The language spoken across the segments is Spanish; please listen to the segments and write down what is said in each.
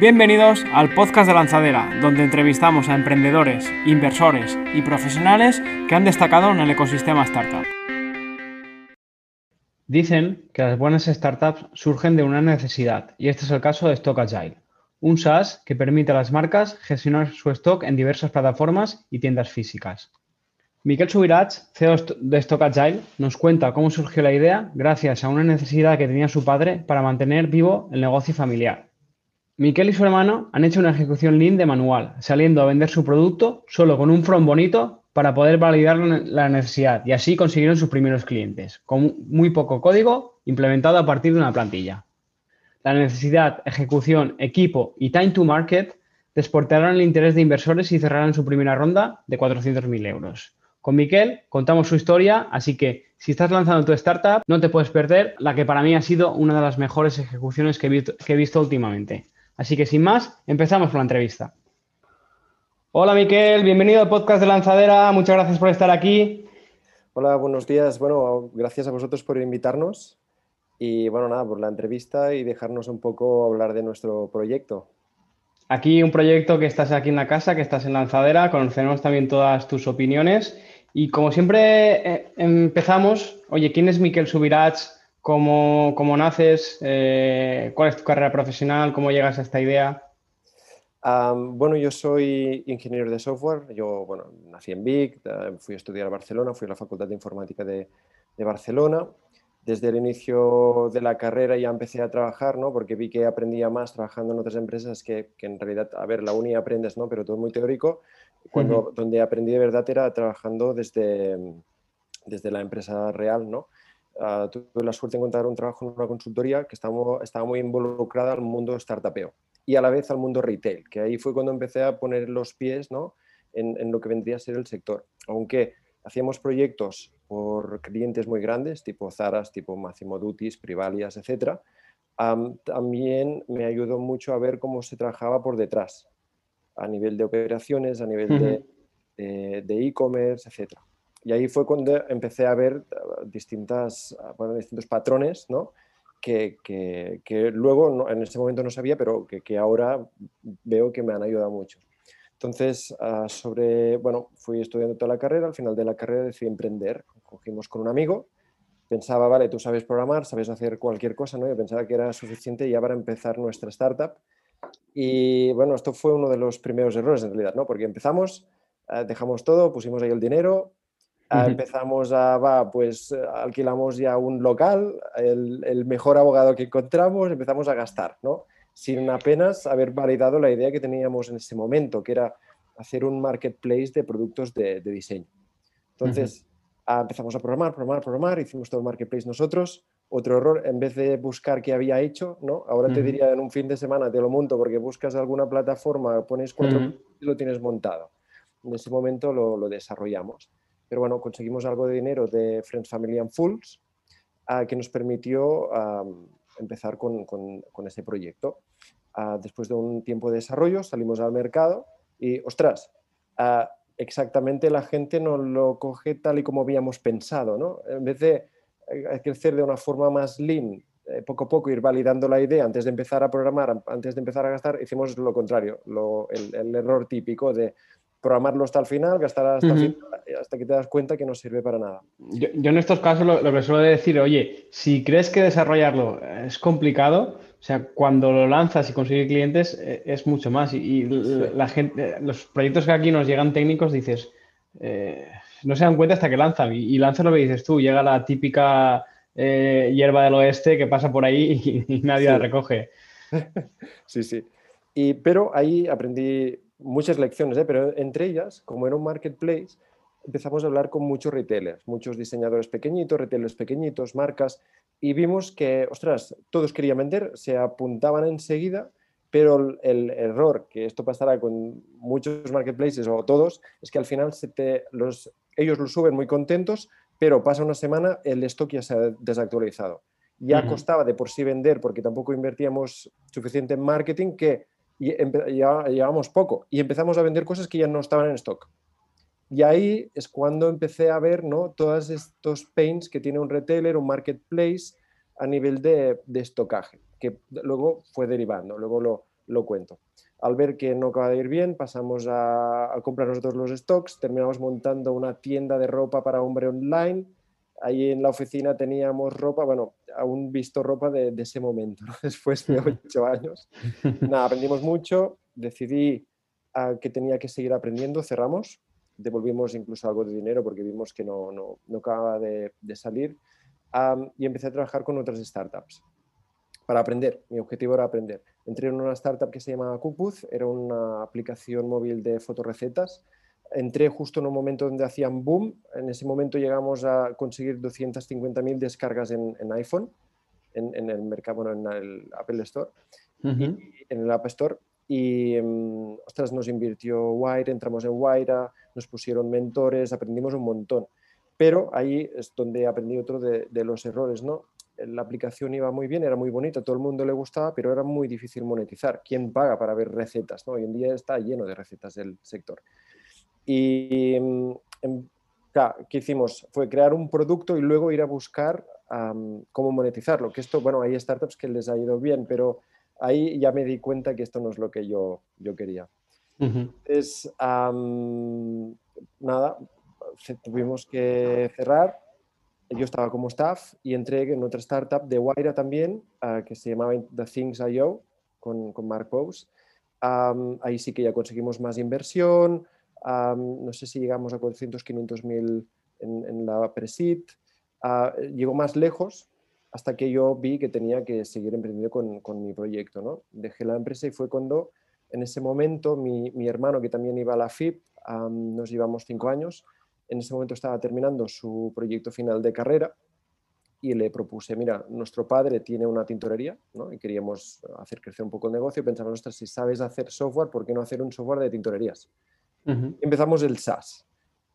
Bienvenidos al podcast de Lanzadera, donde entrevistamos a emprendedores, inversores y profesionales que han destacado en el ecosistema startup. Dicen que las buenas startups surgen de una necesidad, y este es el caso de Stock Agile, un SaaS que permite a las marcas gestionar su stock en diversas plataformas y tiendas físicas. Miquel Subirats, CEO de Stock Agile, nos cuenta cómo surgió la idea gracias a una necesidad que tenía su padre para mantener vivo el negocio familiar Miquel y su hermano han hecho una ejecución lean de manual, saliendo a vender su producto solo con un front bonito para poder validar la necesidad y así consiguieron sus primeros clientes, con muy poco código implementado a partir de una plantilla. La necesidad, ejecución, equipo y time to market desportaron el interés de inversores y cerraron su primera ronda de 400.000 euros. Con Miquel contamos su historia, así que si estás lanzando tu startup, no te puedes perder la que para mí ha sido una de las mejores ejecuciones que he visto últimamente. Así que sin más, empezamos con la entrevista. Hola Miquel, bienvenido al podcast de Lanzadera, muchas gracias por estar aquí. Hola, buenos días. Bueno, gracias a vosotros por invitarnos y bueno, nada, por la entrevista y dejarnos un poco hablar de nuestro proyecto. Aquí un proyecto que estás aquí en la casa, que estás en Lanzadera, conocemos también todas tus opiniones y como siempre eh, empezamos, oye, ¿quién es Miquel Subirats? ¿Cómo, naces? Eh, ¿Cuál es tu carrera profesional? ¿Cómo llegas a esta idea? bueno, yo soy ingeniero de software. Yo, bueno, nací en Vic, fui a estudiar a Barcelona, fui a la Facultad de Informática de, Barcelona. Desde el inicio de la carrera ya empecé a trabajar, ¿no? Porque vi que aprendía más trabajando en otras empresas que, en realidad, a ver, la uni aprendes, ¿no? Pero todo muy teórico. Cuando, Donde aprendí de verdad era trabajando desde, desde la empresa real, ¿no? Ah, tuve la suerte de encontrar un trabajo en una consultoría que estaba, estaba muy involucrada al mundo startupeo y a la vez al mundo retail, que ahí fue cuando empecé a poner los pies ¿no? en, en, lo que vendría a ser el sector. Aunque hacíamos proyectos por clientes muy grandes, tipo Zaras, tipo Massimo Dutis, Privalias, etc., también me ayudó mucho a ver cómo se trabajaba por detrás, a nivel de operaciones, a nivel de e-commerce, etc. Y ahí fue cuando empecé a ver ah, distintas, ah, bueno, distintos patrones, ¿no? Que, que, que, luego en ese momento no sabía, pero que, que, ahora veo que me han ayudado mucho. Entonces, ah, sobre, bueno, fui estudiando toda la carrera, al final de la carrera decidí emprender. Cogimos con un amigo, pensaba, vale, tú sabes programar, sabes hacer cualquier cosa, ¿no? Yo pensaba que era suficiente ya para empezar nuestra startup. Y bueno, esto fue uno de los primeros errores en realidad, ¿no? Porque empezamos, dejamos todo, pusimos ahí el dinero, Empezamos a, va, pues eh, alquilamos ya un local, el, mejor abogado que encontramos, empezamos a gastar, ¿no? Sin apenas haber validado la idea que teníamos en ese momento, que era hacer un marketplace de productos de, diseño. Entonces, ah, empezamos a programar, programar, programar, hicimos todo el marketplace nosotros. Otro error, en vez de buscar qué había hecho, ¿no? Ahora te diría en un fin de semana te lo monto porque buscas alguna plataforma, pones cuatro y lo tienes montado. En ese momento lo, lo desarrollamos pero bueno, conseguimos algo de dinero de Friends, Family and Fools ah, que nos permitió empezar con, ese proyecto. Ah, después de un tiempo de desarrollo salimos al mercado y, ostras, ah, exactamente la gente no lo coge tal y como habíamos pensado, ¿no? En vez de eh, crecer de una forma más lean, eh, poco a poco ir validando la idea antes de empezar a programar, antes de empezar a gastar, hicimos lo contrario, el, error típico de programarlo hasta el final, gastar hasta el final, hasta que te das cuenta que no sirve para nada. Yo, en estos casos lo, que suelo decir, oye, si crees que desarrollarlo es complicado, o sea, cuando lo lanzas y consigues clientes eh, es mucho más. Y, la gente, los proyectos que aquí nos llegan técnicos, dices, eh, no se dan cuenta hasta que lanzan. Y, lanzas lo que dices tú, llega la típica eh, hierba del oeste que pasa por ahí y, nadie la recoge. Sí, sí. Y, pero ahí aprendí muchas lecciones, ¿eh? pero entre ellas, como era un marketplace, empezamos a hablar con muchos retailers, muchos diseñadores pequeñitos, retailers pequeñitos, marcas, y vimos que, ostras, todos querían vender, se apuntaban enseguida, pero el, error, que esto pasará con muchos marketplaces o todos, es que al final se te, los, ellos lo suben muy contentos, pero pasa una semana, el stock ya se ha desactualizado. Ya costaba de por sí vender porque tampoco invertíamos suficiente en marketing que y ya llevamos poco y empezamos a vender cosas que ya no estaban en stock. Y ahí es cuando empecé a ver ¿no? todos estos pains que tiene un retailer, un marketplace a nivel de, de estocaje, que luego fue derivando. Luego lo, lo cuento. Al ver que no acaba de ir bien, pasamos a, comprar nosotros los stocks, terminamos montando una tienda de ropa para hombre online. Ahí en la oficina teníamos ropa, bueno, aún visto ropa de, ese momento, después de ocho años. Nada, aprendimos mucho, decidí que tenía que seguir aprendiendo, cerramos, devolvimos incluso algo de dinero porque vimos que no, no, no acababa de, de salir y empecé a trabajar con otras startups para aprender. Mi objetivo era aprender. Entré en una startup que se llama Cupuz, era una aplicación móvil de fotorecetas. Entré justo en un momento donde hacían boom. En ese momento llegamos a conseguir 250.000 descargas en, iPhone, en, el mercado, en el Apple Store, en el App Store. Y, um, ostras, nos invirtió Wire, entramos en Wire, nos pusieron mentores, aprendimos un montón. Pero ahí es donde aprendí otro de, de los errores, ¿no? la aplicación iba muy bien, era muy bonita, todo el mundo le gustaba, pero era muy difícil monetizar. ¿Quién paga para ver recetas? ¿no? Hoy en día está lleno de recetas del sector. Y mm, em, ¿qué hicimos? Fue crear un producto y luego ir a buscar cómo monetizarlo. Que esto, bueno, hay startups que les ha ido bien, pero ahí ya me di cuenta que esto no es lo que yo, yo quería. Es nada, tuvimos que cerrar yo estaba como staff y entré en otra startup de Waira también, ah, que se llamaba The Things I.O., con, con Mark Pose. ahí sí que ya conseguimos más inversión, no sé si llegamos a 400, 500 mil en, la pre-seed. Ah, llegó más lejos hasta que yo vi que tenía que seguir emprendiendo con, con mi proyecto. ¿no? Dejé la empresa y fue cuando en ese momento mi, mi hermano, que también iba a la FIP, nos llevamos cinco años, en ese momento estaba terminando su proyecto final de carrera y le propuse, mira, nuestro padre tiene una tintorería ¿no? y queríamos hacer crecer un poco el negocio pensamos, si sabes hacer software, ¿por qué no hacer un software de tintorerías? Empezamos el SaaS.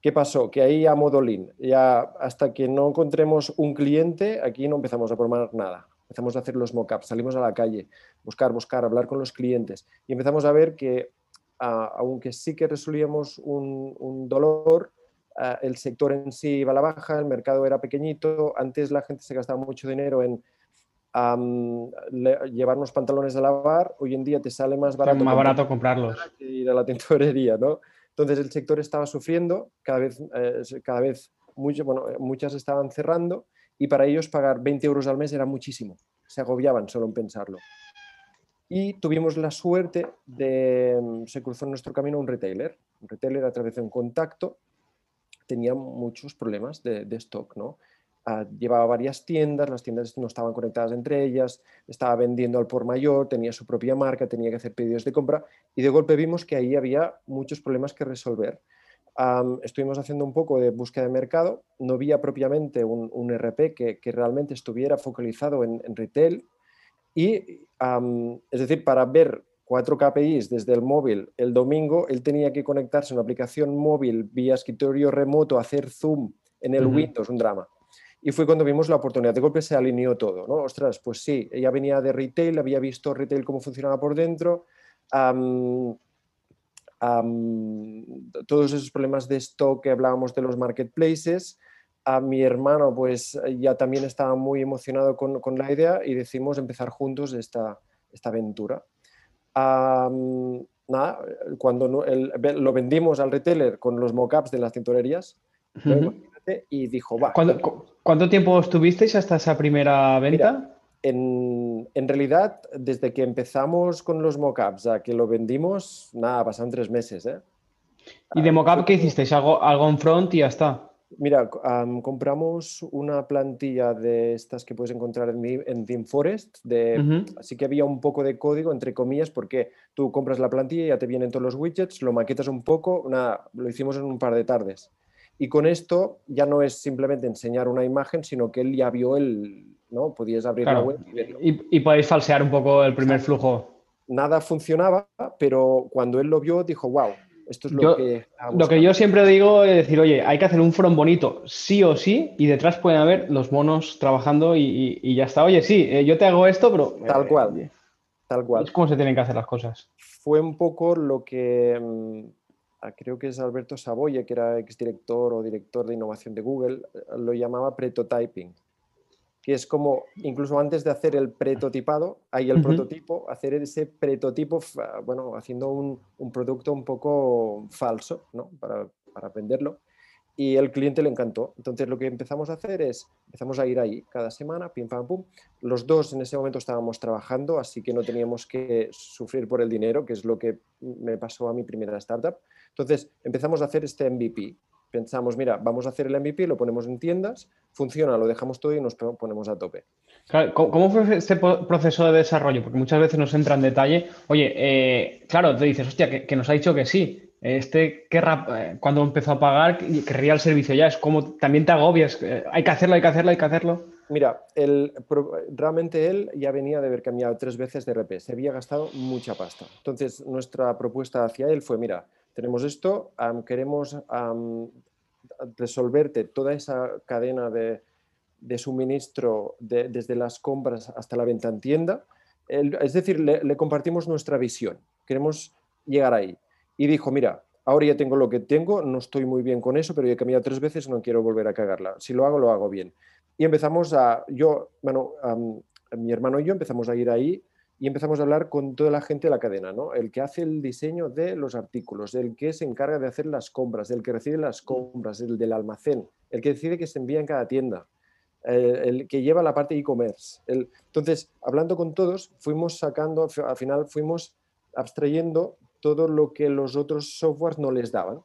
¿Qué pasó? Que ahí a modo lean, ya hasta que no encontremos un cliente, aquí no empezamos a formar nada. Empezamos a hacer los mockups, salimos a la calle, buscar, buscar, hablar con los clientes y empezamos a ver que aunque sí que resolvíamos un, un dolor, Ah, el sector en sí iba a la baja, el mercado era pequeñito, antes la gente se gastaba mucho dinero en llevarnos pantalones a lavar, hoy en día te sale más barato, más barato comprarlos que ir a la tintorería, ¿no? Entonces el sector estaba sufriendo, cada vez, eh, cada vez bueno, muchas estaban cerrando y para ellos pagar 20 euros al mes era muchísimo, se agobiaban solo en pensarlo. Y tuvimos la suerte de, se cruzó en nuestro camino un retailer, un retailer a través de un contacto tenía muchos problemas de, stock, ¿no? Ah, llevaba varias tiendas, las tiendas no estaban conectadas entre ellas, estaba vendiendo al por mayor, tenía su propia marca, tenía que hacer pedidos de compra y de golpe vimos que ahí había muchos problemas que resolver. estuvimos haciendo un poco de búsqueda de mercado, no había propiamente un, un RP que, que, realmente estuviera focalizado en, retail y, es decir, para ver cuatro KPIs desde el móvil el domingo, él tenía que conectarse a una aplicación móvil vía escritorio remoto, hacer zoom en el Windows, un drama. Y fue cuando vimos la oportunidad. De golpe se alineó todo, ¿no? Ostras, pues sí, ella venía de retail, había visto retail cómo funcionaba por dentro. todos esos problemas de stock que hablábamos de los marketplaces. A mi hermano, pues ya también estaba muy emocionado con, con la idea y decidimos empezar juntos esta, esta aventura nada, cuando lo vendimos al retailer con los mockups de las tintorerías, y dijo, va. ¿Cuánto, tiempo estuvisteis hasta esa primera venta? en, realidad, desde que empezamos con los mockups a que lo vendimos, nada, pasaron tres meses. ¿eh? ¿Y de mockup qué hicisteis? ¿Algo, algo en front y ya está? Mira, compramos una plantilla de estas que puedes encontrar en, en ThemeForest, de, así que había un poco de código, entre comillas, porque tú compras la plantilla, ya te vienen todos los widgets, lo maquetas un poco, nada, lo hicimos en un par de tardes. Y con esto ya no es simplemente enseñar una imagen, sino que él ya vio el, ¿no? Podías abrir la web y verlo. Y, podéis falsear un poco el primer flujo. Nada funcionaba, pero cuando él lo vio dijo, wow, esto es lo que... Lo que yo siempre digo es decir, oye, hay que hacer un front bonito, sí o sí, y detrás pueden haber los monos trabajando y, ya está. Oye, sí, eh, yo te hago esto, pero... Tal cual. tal cual. Es como se tienen que hacer las cosas. Fue un poco lo que... Creo que es Alberto Saboya, que era exdirector o director de innovación de Google, lo llamaba prototyping que es como, incluso antes de hacer el prototipado, hay el prototipo, hacer ese prototipo, bueno, haciendo un, un producto un poco falso, ¿no? Para, para venderlo y el cliente le encantó. Entonces lo que empezamos a hacer es, empezamos a ir ahí cada semana, pim, pam, pum. Los dos en ese momento estábamos trabajando, así que no teníamos que sufrir por el dinero, que es lo que me pasó a mi primera startup. Entonces empezamos a hacer este MVP. Pensamos, mira, vamos a hacer el MVP, lo ponemos en tiendas, funciona, lo dejamos todo y nos ponemos a tope. ¿Cómo fue este proceso de desarrollo? Porque muchas veces nos entra en detalle. Oye, eh, claro, te dices, hostia, que nos ha dicho que sí, este querrá, eh, cuando empezó a pagar, querría el servicio ya. Es como también te agobias. Eh, hay que hacerlo, hay que hacerlo, hay que hacerlo. Mira, realmente él ya venía de haber cambiado tres veces de RP. Se había gastado mucha pasta. Entonces, nuestra propuesta hacia él fue: mira, tenemos esto, queremos resolverte toda esa cadena de, suministro desde las compras hasta la venta en tienda. es decir, le compartimos nuestra visión. Queremos llegar ahí y dijo, mira, ahora ya tengo lo que tengo, no estoy muy bien con eso, pero he cambiado tres veces, no quiero volver a cagarla. Si lo hago, lo hago bien. Y empezamos a, yo, bueno, mi hermano y yo empezamos a ir ahí y empezamos a hablar con toda la gente de la cadena, ¿no? El que hace el diseño de los artículos, el que se encarga de hacer las compras, el que recibe las compras, el del almacén, el que decide que se envía en cada tienda, el, que lleva la parte e-commerce. Entonces, hablando con todos, fuimos sacando, al final fuimos abstrayendo todo lo que los otros softwares no les daban.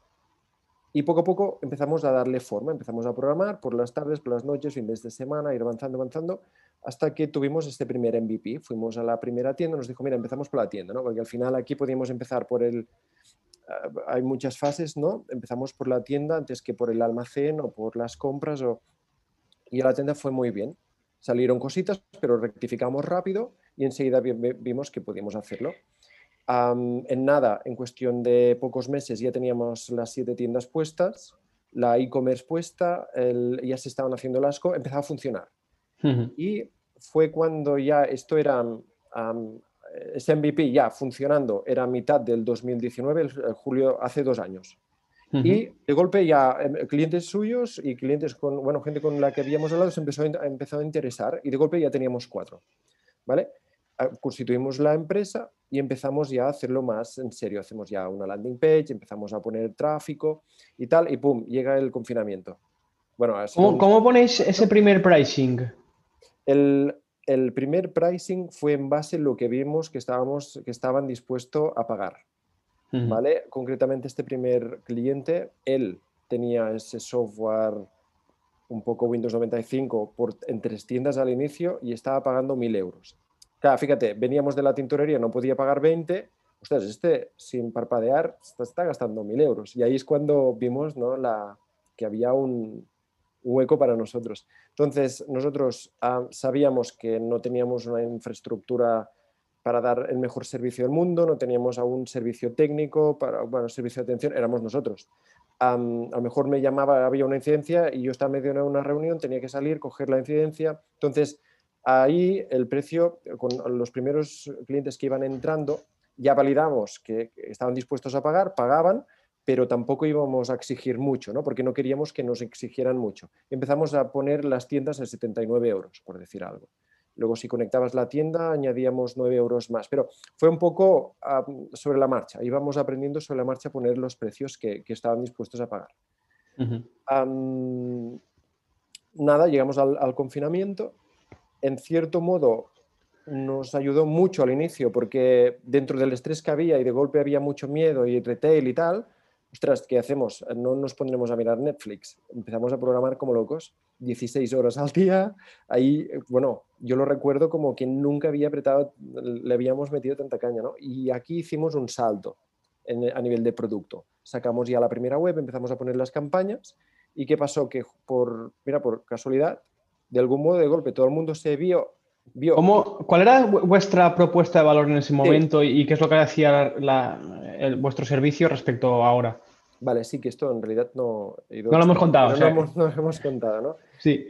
Y poco a poco empezamos a darle forma, empezamos a programar por las tardes, por las noches, fines de semana, ir avanzando, avanzando, hasta que tuvimos este primer MVP. Fuimos a la primera tienda, nos dijo, mira, empezamos por la tienda, ¿no? Porque al final aquí podíamos empezar por el... Ah, hay muchas fases, ¿no? Empezamos por la tienda antes que por el almacén o por las compras. Y la tienda fue muy bien. Salieron cositas, pero rectificamos rápido y enseguida vimos que podíamos hacerlo en nada, en cuestión de pocos meses ya teníamos las siete tiendas puestas, la e-commerce puesta, ya se estaban haciendo las cosas, empezaba a funcionar. Y fue cuando ya esto era, ese MVP ya funcionando, era mitad del 2019, el, julio, hace dos años. Y de golpe ya em, clientes suyos y clientes con, bueno, gente con la que habíamos hablado se empezó, empezó a interesar y de golpe ya teníamos cuatro. ¿Vale? constituimos la empresa y empezamos ya a hacerlo más en serio. Hacemos ya una landing page, empezamos a poner tráfico y tal, y pum, llega el confinamiento. Bueno, ¿Cómo, ponéis ese primer pricing? El, primer pricing fue en base a lo que vimos que, estábamos, que estaban dispuestos a pagar. ¿Vale? Concretamente este primer cliente, él tenía ese software un poco Windows 95 por, en tres tiendas al inicio y estaba pagando mil euros. Claro, fíjate, veníamos de la tintorería, no podía pagar 20, ustedes, este sin parpadear está, gastando mil euros. Y ahí es cuando vimos ¿no? la, que había un, hueco para nosotros. Entonces, nosotros ah, sabíamos que no teníamos una infraestructura para dar el mejor servicio del mundo, no teníamos aún servicio técnico, para, bueno, servicio de atención, éramos nosotros. a lo mejor me llamaba, había una incidencia y yo estaba medio en una reunión, tenía que salir, coger la incidencia. Entonces, Ahí el precio, con los primeros clientes que iban entrando, ya validamos que estaban dispuestos a pagar, pagaban, pero tampoco íbamos a exigir mucho, ¿no? porque no queríamos que nos exigieran mucho. Empezamos a poner las tiendas a 79 euros, por decir algo. Luego, si conectabas la tienda, añadíamos 9 euros más. Pero fue un poco sobre la marcha. Íbamos aprendiendo sobre la marcha a poner los precios que, estaban dispuestos a pagar. nada, llegamos al confinamiento en cierto modo nos ayudó mucho al inicio porque dentro del estrés que había y de golpe había mucho miedo y retail y tal, ostras, ¿qué hacemos? No nos pondremos a mirar Netflix. Empezamos a programar como locos, 16 horas al día. Ahí, bueno, yo lo recuerdo como que nunca había apretado, le habíamos metido tanta caña, ¿no? Y aquí hicimos un salto a nivel de producto. Sacamos ya la primera web, empezamos a poner las campañas. ¿Y qué pasó? Que por, mira, por casualidad, de algún modo de golpe todo el mundo se vio... vio ¿Cuál era vuestra propuesta de valor en ese momento y qué es lo que hacía vuestro servicio respecto a ahora? Vale, sí, que esto en realidad no... no lo hemos contado. No, lo hemos, contado, ¿no? Sí.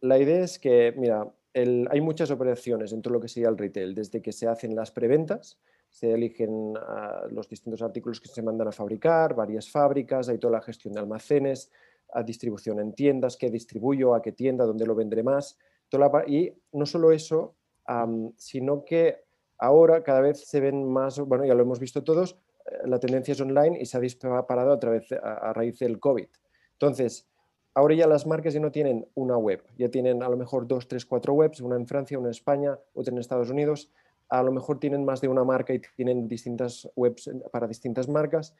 La idea es que, mira, hay muchas operaciones en todo lo que sería el retail, desde que se hacen las preventas, se eligen los distintos artículos que se mandan a fabricar, varias fábricas, hay toda la gestión de almacenes, a distribución en tiendas, qué distribuyo, a qué tienda, dónde lo vendré más. y no solo eso, sino que ahora cada vez se ven más, bueno, ya lo hemos visto todos, eh, la tendencia es online y se ha disparado a, través, a, raíz del COVID. Entonces, ahora ya las marcas ya no tienen una web, ya tienen a lo mejor dos, tres, cuatro webs, una en Francia, una en España, otra en Estados Unidos, a lo mejor tienen más de una marca y tienen distintas webs para distintas marcas.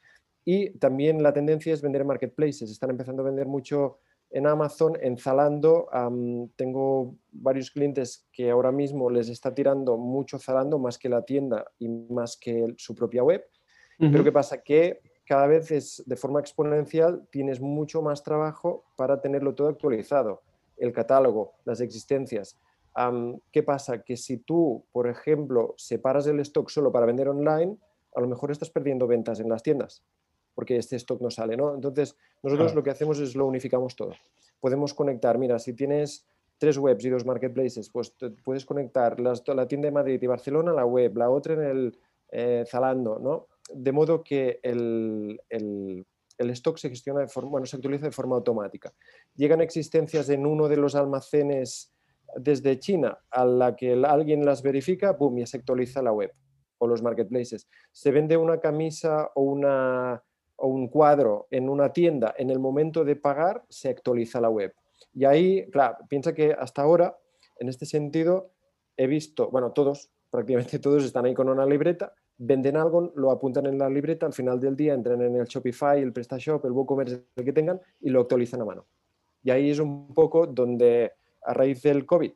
Y también la tendencia es vender en marketplaces. Están empezando a vender mucho en Amazon, en Zalando. tengo varios clientes que ahora mismo les está tirando mucho Zalando más que la tienda y más que su propia web. Pero ¿qué pasa? Que cada vez es de forma exponencial tienes mucho más trabajo para tenerlo todo actualizado. El catálogo, las existencias. ¿Qué pasa? Que si tú, por ejemplo, separas el stock solo para vender online, a lo mejor estás perdiendo ventas en las tiendas porque este stock no sale, ¿no? Entonces, nosotros lo que hacemos es lo unificamos todo. Podemos conectar, mira, si tienes tres webs y dos marketplaces, pues puedes conectar las, la tienda de Madrid y Barcelona, la web, la otra en el eh, Zalando, ¿no? De modo que el, el, el, stock se gestiona de forma, bueno, se actualiza de forma automática. Llegan existencias en uno de los almacenes desde China a la que alguien las verifica, boom, ya se actualiza la web o los marketplaces. Se vende una camisa o una o un cuadro en una tienda, en el momento de pagar se actualiza la web. Y ahí, claro, piensa que hasta ahora, en este sentido, he visto, bueno, todos, prácticamente todos están ahí con una libreta, venden algo, lo apuntan en la libreta, al final del día entran en el Shopify, el PrestaShop, el WooCommerce, el que tengan, y lo actualizan a mano. Y ahí es un poco donde, a raíz del COVID,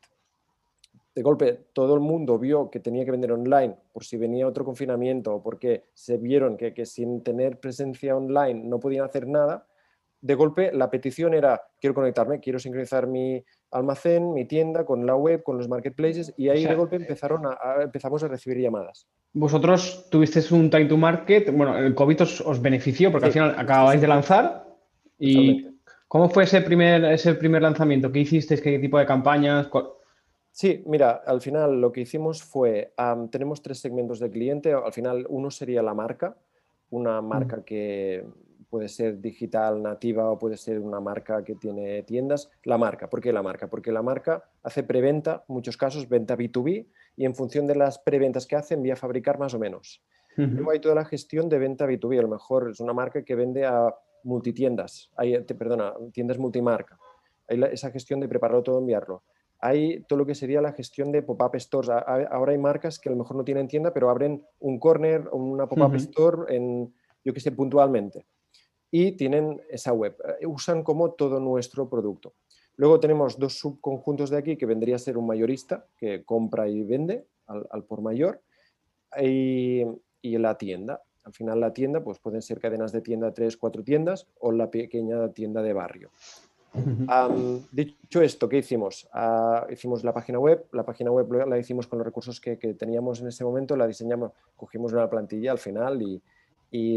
de golpe todo el mundo vio que tenía que vender online por si venía otro confinamiento o porque se vieron que, sin tener presencia online no podían hacer nada, de golpe la petición era quiero conectarme, quiero sincronizar mi almacén, mi tienda con la web, con los marketplaces y ahí de golpe empezaron a, empezamos a recibir llamadas. Vosotros tuvisteis un time to market, bueno, el COVID os, benefició porque al final acababais de lanzar y ¿cómo fue ese primer, ese primer lanzamiento? ¿Qué hicisteis? ¿Qué tipo de campañas? Sí, mira, al final lo que hicimos fue, tenemos tres segmentos de cliente, al final uno sería la marca, una mm. marca que puede ser digital nativa o puede ser una marca que tiene tiendas. La marca, ¿por qué la marca? Porque la marca hace preventa, en muchos casos venta B2B, y en función de las preventas que hace envía a fabricar más o menos. Luego hay toda la gestión de venta B2B, a lo mejor es una marca que vende a multitiendas, hay, perdona, tiendas multimarca. Hay esa gestión de prepararlo todo, enviarlo hay todo lo que sería la gestión de pop-up stores. Ahora hay marcas que a lo mejor no tienen tienda, pero abren un corner o una pop-up store en, yo que sé, puntualmente. Y tienen esa web. Eh, usan como todo nuestro producto. Luego tenemos dos subconjuntos de aquí que vendría a ser un mayorista que compra y vende al, por mayor y, y, la tienda. Al final la tienda pues pueden ser cadenas de tienda, tres, cuatro tiendas o la pequeña tienda de barrio dicho esto, ¿qué hicimos? Ah, hicimos la página web, la página web la hicimos con los recursos que, teníamos en ese momento, la diseñamos, cogimos una plantilla al final y,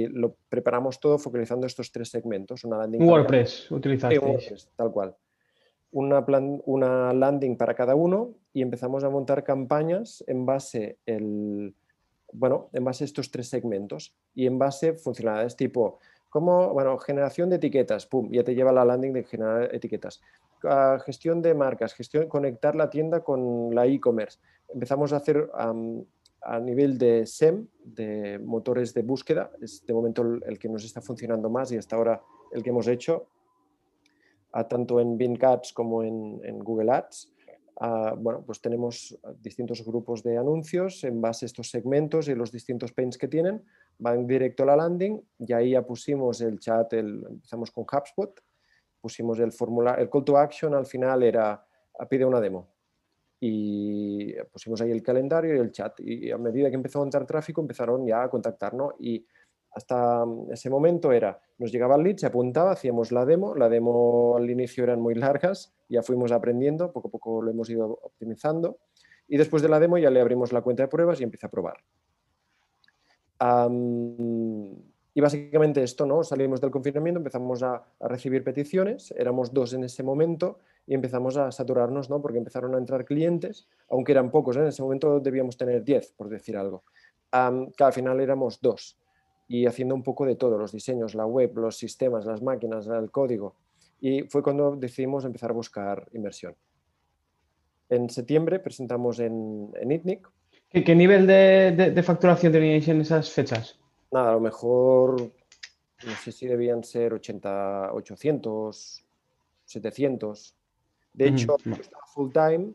lo preparamos todo focalizando estos tres segmentos. Una landing WordPress utilizaste. tal cual. Una, una landing para cada uno y empezamos a montar campañas en base el, bueno, en base a estos tres segmentos y en base funcionalidades tipo como, bueno, generación de etiquetas, pum, ya te lleva la landing de generar etiquetas. Ah, gestión de marcas, gestión, conectar la tienda con la e-commerce. Empezamos a hacer a nivel de SEM, de motores de búsqueda, es de momento el, que nos está funcionando más y hasta ahora el que hemos hecho, tanto en Bing Ads como en, Google Ads. Ah, bueno, pues tenemos distintos grupos de anuncios en base a estos segmentos y los distintos pains que tienen van directo a la landing y ahí ya pusimos el chat, el, empezamos con HubSpot, pusimos el formulario, el call to action al final era pide una demo. Y pusimos ahí el calendario y el chat y a medida que empezó a entrar tráfico empezaron ya a contactarnos y hasta ese momento era, nos llegaba el lead, se apuntaba, hacíamos la demo, la demo al inicio eran muy largas, ya fuimos aprendiendo, poco a poco lo hemos ido optimizando y después de la demo ya le abrimos la cuenta de pruebas y empieza a probar y básicamente esto, ¿no? Salimos del confinamiento, empezamos a, recibir peticiones, éramos dos en ese momento y empezamos a saturarnos, ¿no? Porque empezaron a entrar clientes, aunque eran pocos, ¿eh? en ese momento debíamos tener 10, por decir algo, que al final éramos dos y haciendo un poco de todo, los diseños, la web, los sistemas, las máquinas, el código. Y fue cuando decidimos empezar a buscar inversión. En septiembre presentamos en, en ITNIC. ¿Qué, nivel de, facturación teníais en esas fechas? Nada, a lo mejor, no sé si debían ser 80, 800, 700. De hecho, estaba full time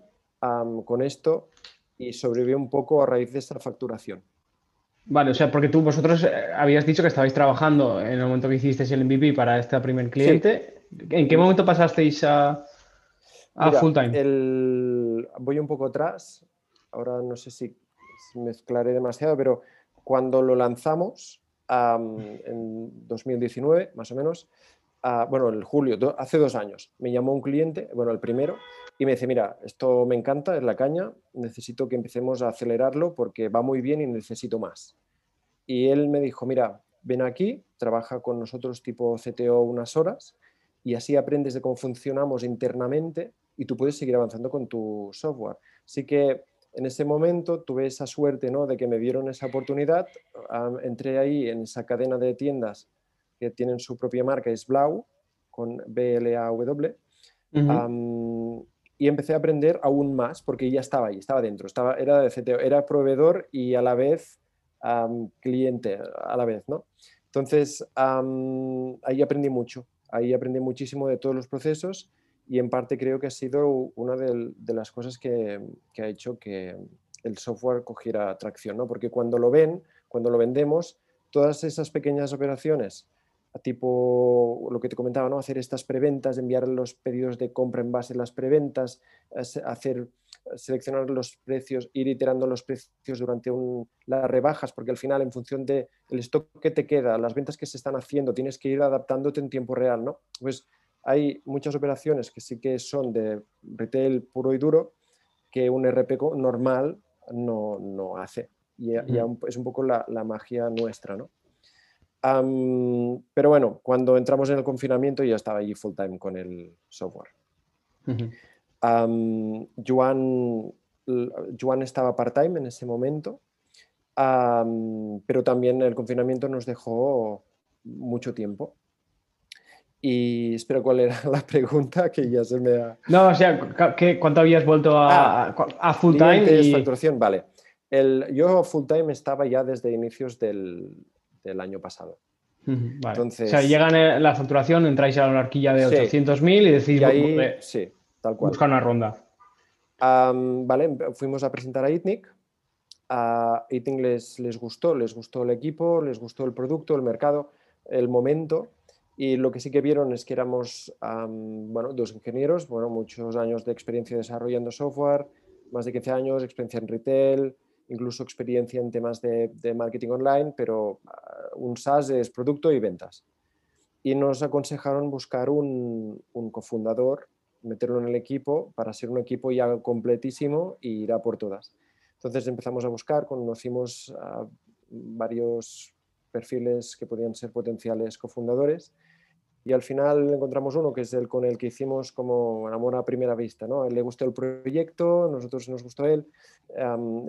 con esto y sobrevivió un poco a raíz de esta facturación. Vale, o sea, porque tú vosotros eh, habías dicho que estabais trabajando en el momento que hicisteis el MVP para este primer cliente. ¿En qué momento pasasteis a, full time? Voy un poco atrás. Ahora no sé si mezclaré demasiado, pero cuando lo lanzamos en 2019, más o menos, bueno, en julio, hace dos años, me llamó un cliente, bueno, el primero, y me dice, mira, esto me encanta, es la caña, necesito que empecemos a acelerarlo porque va muy bien y necesito más. Y él me dijo, mira, ven aquí, trabaja con nosotros tipo CTO unas horas y así aprendes de cómo funcionamos internamente y tú puedes seguir avanzando con tu software. Así que en ese momento tuve esa suerte ¿no? de que me dieron esa oportunidad, entré ahí en esa cadena de tiendas que tienen su propia marca, es Blau, con B-L-A-W y empecé a aprender aún más porque ya estaba ahí, estaba dentro, estaba, era proveedor y a la vez cliente, a la vez, ¿no? Entonces, ahí aprendí mucho, ahí aprendí muchísimo de todos los procesos y en parte creo que ha sido una de, las cosas que, ha hecho que el software cogiera tracción, ¿no? Porque cuando lo ven, cuando lo vendemos, todas esas pequeñas operaciones tipo lo que te comentaba, ¿no? hacer estas preventas, enviar los pedidos de compra en base a las preventas, hacer, seleccionar los precios, ir iterando los precios durante las rebajas, porque al final en función del stock que te queda, las ventas que se están haciendo, tienes que ir adaptándote en tiempo real. ¿no? Pues hay muchas operaciones que sí que son de retail puro y duro que un RP normal no, hace. Y, es un poco la, la magia nuestra, ¿no? pero bueno, cuando entramos en el confinamiento ya estaba allí full time con el software. Joan, estaba part-time en ese momento, pero también el confinamiento nos dejó mucho tiempo. Y espero cuál era la pregunta que ya se me ha... No, o sea, ¿qué, ¿cuánto habías vuelto a, ah, a full time? Y... facturación, vale. El, yo full time estaba ya desde inicios del, del año pasado. Entonces, o sea, llegan la facturación, entráis a la horquilla de 800.000 y decís, ahí, sí, tal cual. buscar una ronda. vale, fuimos a presentar a ITNIC. A ITNIC les, les gustó, les gustó el equipo, les gustó el producto, el mercado, el momento. Y lo que sí que vieron es que éramos bueno, dos ingenieros, bueno, muchos años de experiencia desarrollando software, más de 15 años, experiencia en retail, incluso experiencia en temas de, marketing online, pero ah, un SaaS es producto y ventas. Y nos aconsejaron buscar un, cofundador, meterlo en el equipo para ser un equipo ya completísimo y ir a por todas. Entonces empezamos a buscar, conocimos a varios perfiles que podían ser potenciales cofundadores y al final encontramos uno que es el con el que hicimos como amor a primera vista. ¿no? A él le gustó el proyecto, nosotros nos gustó él.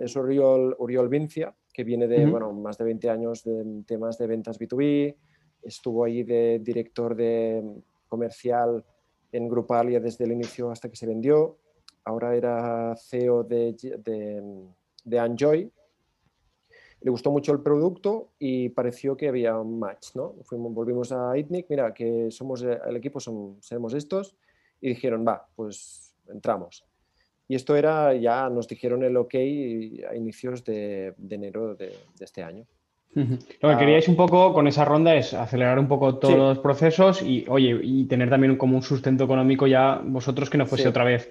es Uriol, Uriol Vincia, que viene de bueno, más de 20 años de temas de ventas B2B. Estuvo ahí de director de comercial en Grupalia desde el inicio hasta que se vendió. Ahora era CEO de, de, de Enjoy, le gustó mucho el producto y pareció que había un match, ¿no? Fuimos, volvimos a ITNIC, mira, que somos eh, el equipo, son, seremos estos, y dijeron, va, pues entramos. Y esto era, ya nos dijeron el ok a inicios de, enero de, este año. Lo que ah. queríais un poco con esa ronda es acelerar un poco todos los procesos y, oye, y tener también como un sustento económico ya vosotros que no fuese otra vez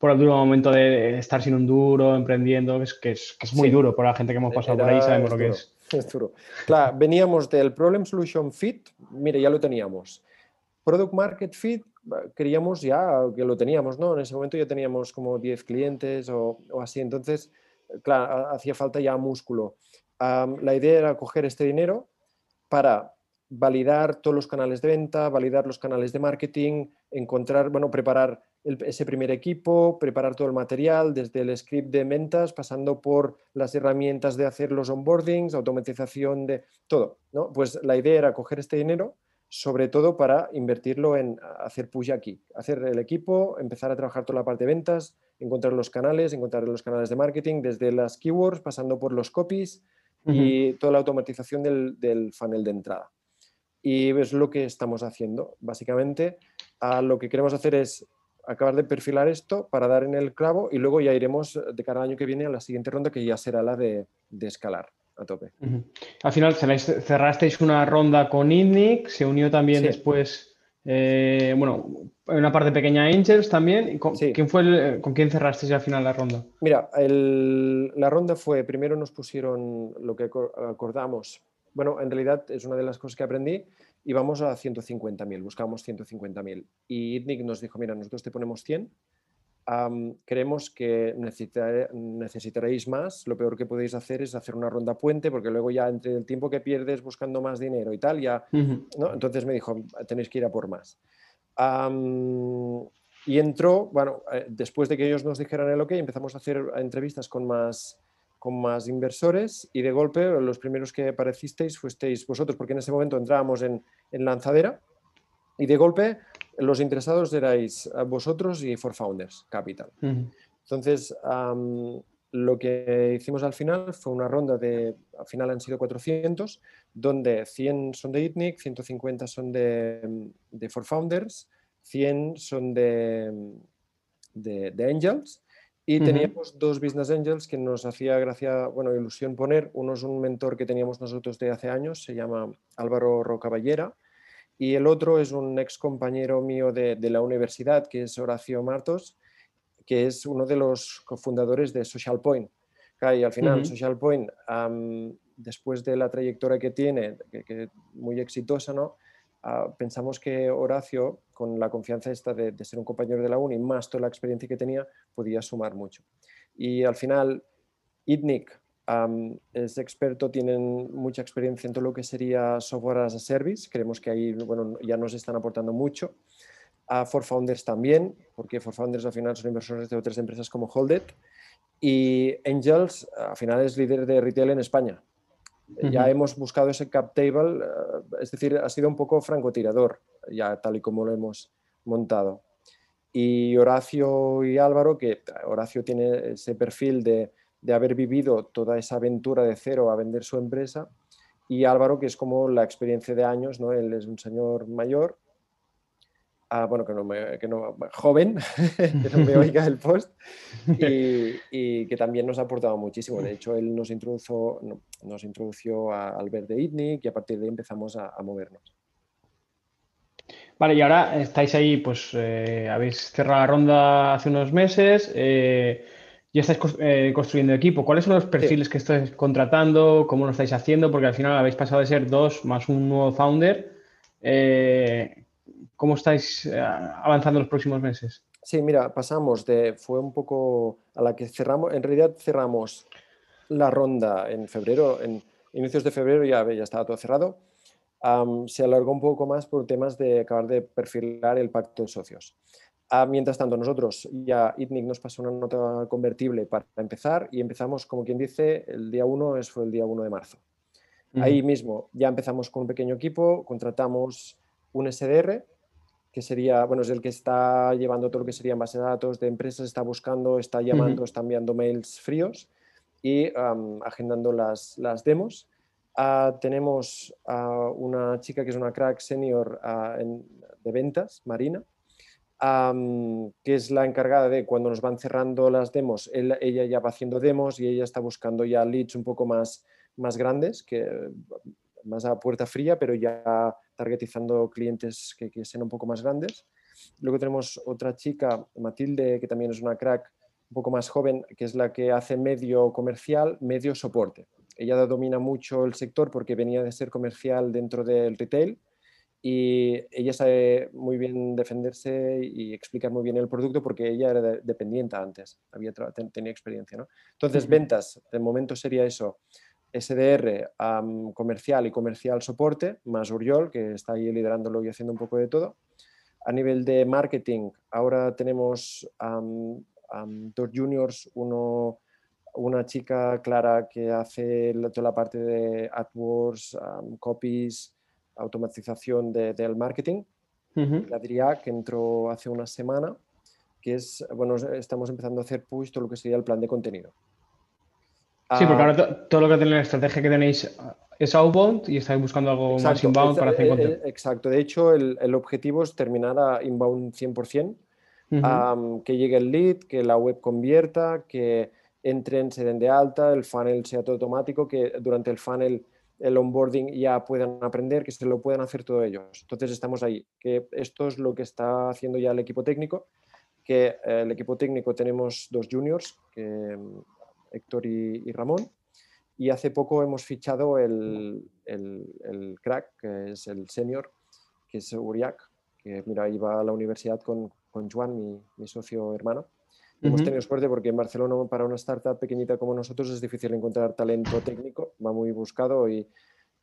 por el duro momento de estar sin un duro, emprendiendo, es que es, es muy duro por la gente que hemos pasado por ahí, sabemos lo que es. Es duro. Claro, veníamos del Problem Solution Fit, mire, ya lo teníamos. Product Market Fit, queríamos ya que lo teníamos, ¿no? En ese momento ya teníamos como 10 clientes o, así, entonces, claro, hacía falta ya músculo. la idea era coger este dinero para validar todos los canales de venta, validar los canales de marketing, encontrar, bueno, preparar ese primer equipo, preparar todo el material, desde el script de ventas, pasando por las herramientas de hacer los onboardings, automatización de todo. ¿no? Pues la idea era coger este dinero, sobre todo para invertirlo en hacer push aquí, hacer el equipo, empezar a trabajar toda la parte de ventas, encontrar los canales, encontrar los canales de marketing, desde las keywords, pasando por los copies y toda la automatización del, funnel de entrada. Y es lo que estamos haciendo. Básicamente, lo que queremos hacer es acabar de perfilar esto para dar en el clavo y luego ya iremos de cada año que viene a la siguiente ronda que ya será la de, escalar a tope. Al final cerrasteis una ronda con INNIC, se unió también después, eh, bueno, una parte pequeña Angels también. ¿Con, ¿quién, fue ¿Con quién cerrasteis al final la ronda? Mira, la ronda fue, primero nos pusieron lo que acordamos. Bueno, en realidad es una de las cosas que aprendí y vamos a 150.000, buscamos 150.000. Y ITNIC nos dijo, mira, nosotros te ponemos 100, creemos que necesitaréis más, lo peor que podéis hacer es hacer una ronda puente, porque luego ya entre el tiempo que pierdes buscando más dinero y tal, ya, ¿no? Entonces me dijo, tenéis que ir a por más. y entró, bueno, eh, después de que ellos nos dijeran el ok, empezamos a hacer entrevistas con más con más inversores y de golpe los primeros que aparecisteis fuisteis vosotros, porque en ese momento entrábamos en, lanzadera y de golpe los interesados erais vosotros y For Founders Capital. Entonces, lo que hicimos al final fue una ronda de, al final han sido 400, donde 100 son de ITNIC, 150 son de, de For Founders, 100 son de, de, de Angels y teníamos dos business angels que nos hacía gracia, bueno, ilusión poner. Uno es un mentor que teníamos nosotros de hace años, se llama Álvaro Rocaballera, y el otro es un ex compañero mío de, la universidad, que es Horacio Martos, que es uno de los cofundadores de Social Point. Y al final, Social Point, después de la trayectoria que tiene, que, muy exitosa, ¿no? Ah, pensamos que Horacio, con la confianza esta de, ser un compañero de la uni, más toda la experiencia que tenía, podía sumar mucho. Y al final, ITNIC es experto, tienen mucha experiencia en todo lo que sería software as a service. Creemos que ahí bueno, ya nos están aportando mucho. A For Founders también, porque For Founders al final son inversores de otras empresas como Holded. Y Angels al final es líder de retail en España. Ya hemos buscado ese cap table, eh, es decir, ha sido un poco francotirador, ya tal y como lo hemos montado. Y Horacio y Álvaro, que Horacio tiene ese perfil de, de haber vivido toda esa aventura de cero a vender su empresa, y Álvaro, que es como la experiencia de años, ¿no? Él es un señor mayor, Ah, bueno, que no, me, que no joven, que no me oiga el post, y, que también nos ha aportado muchísimo. De hecho, él nos introdujo, nos introdució al verde ITNIC y a partir de ahí empezamos a, movernos. Vale, y ahora estáis ahí, pues eh, habéis cerrado la ronda hace unos meses, eh, ya estáis eh, construyendo equipo. ¿Cuáles son los perfiles que estáis contratando? ¿Cómo lo estáis haciendo? Porque al final habéis pasado de ser dos más un nuevo founder. ¿Cómo estáis eh, avanzando los próximos meses? Sí, mira, pasamos de, fue un poco a la que cerramos, en realidad cerramos la ronda en febrero, en inicios de febrero ya, ya estaba todo cerrado. se alargó un poco más por temas de acabar de perfilar el pacto de socios. Ah, mientras tanto, nosotros ya ITNIC nos pasó una nota convertible para empezar y empezamos, como quien dice, el día 1 fue el día 1 de marzo. Ahí mismo ya empezamos con un pequeño equipo, contratamos un SDR que sería, bueno, es el que está llevando todo lo que sería base de datos de empresas, está buscando, está llamando, está enviando mails fríos y agendando las, las demos. Ah, tenemos a una chica que es una crack senior ah, de ventas, Marina, que es la encargada de cuando nos van cerrando las demos, ella ya va haciendo demos y ella está buscando ya leads un poco más, más grandes, que más a puerta fría, pero ya targetizando clientes que, que sean un poco más grandes. Luego tenemos otra chica, Matilde, que también es una crack un poco más joven, que es la que hace medio comercial, medio soporte. Ella domina mucho el sector porque venía de ser comercial dentro del retail y ella sabe muy bien defenderse y explicar muy bien el producto porque ella era dependiente antes, había tenía experiencia. ¿no? Entonces, ventas, de momento sería eso. SDR comercial y comercial soporte, más Uriol, que está ahí liderándolo y haciendo un poco de todo. A nivel de marketing, ahora tenemos dos juniors, uno, una chica Clara que hace toda la parte de AdWords, copies, automatización del marketing. La diría que entró hace una semana, que es, bueno, estamos empezando a hacer push todo lo que sería el plan de contenido. Sí, porque ah, ahora todo lo que tenéis, la estrategia que tenéis es outbound y estáis buscando algo más inbound para hacer eh, contenido. Eh, exacto, de hecho el, el objetivo es terminar a inbound 100%, que llegue el lead, que la web convierta, que entren, se den de alta, el funnel sea todo automático, que durante el funnel el onboarding ya puedan aprender, que se lo puedan hacer todos ellos. Entonces estamos ahí, que esto es lo que está haciendo ya el equipo técnico, que eh, el equipo técnico tenemos dos juniors, que, Héctor y, Ramón, y hace poco hemos fichado el, el, crack, que es el senior, que es Uriak, que mira, iba a la universidad con, con Juan, mi, mi socio hermano. Hemos tenido suerte porque en Barcelona para una startup pequeñita como nosotros es difícil encontrar talento técnico, va muy buscado y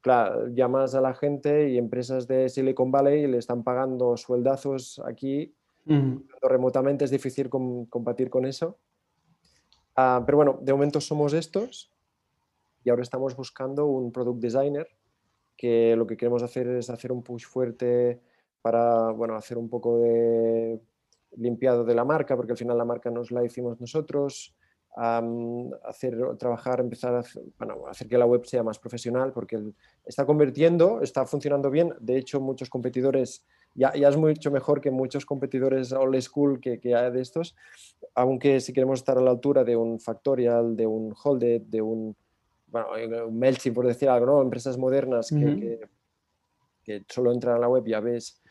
claro, llamas a la gente y empresas de Silicon Valley le están pagando sueldazos aquí, remotamente es difícil combatir con eso. Ah, pero bueno, de momento somos estos y ahora estamos buscando un product designer que lo que queremos hacer es hacer un push fuerte para bueno, hacer un poco de limpiado de la marca, porque al final la marca nos la hicimos nosotros, hacer, trabajar, empezar a hacer, que la web sea más profesional, porque está convirtiendo, está funcionando bien. De hecho, muchos competidores, ya, ya es mucho mejor que muchos competidores old school que, que hay de estos, aunque si queremos estar a la altura de un Factorial, de un Holded, de un, bueno, un MailChimp, por decir algo, ¿no? empresas modernas que, que, solo entran a la web y ya ves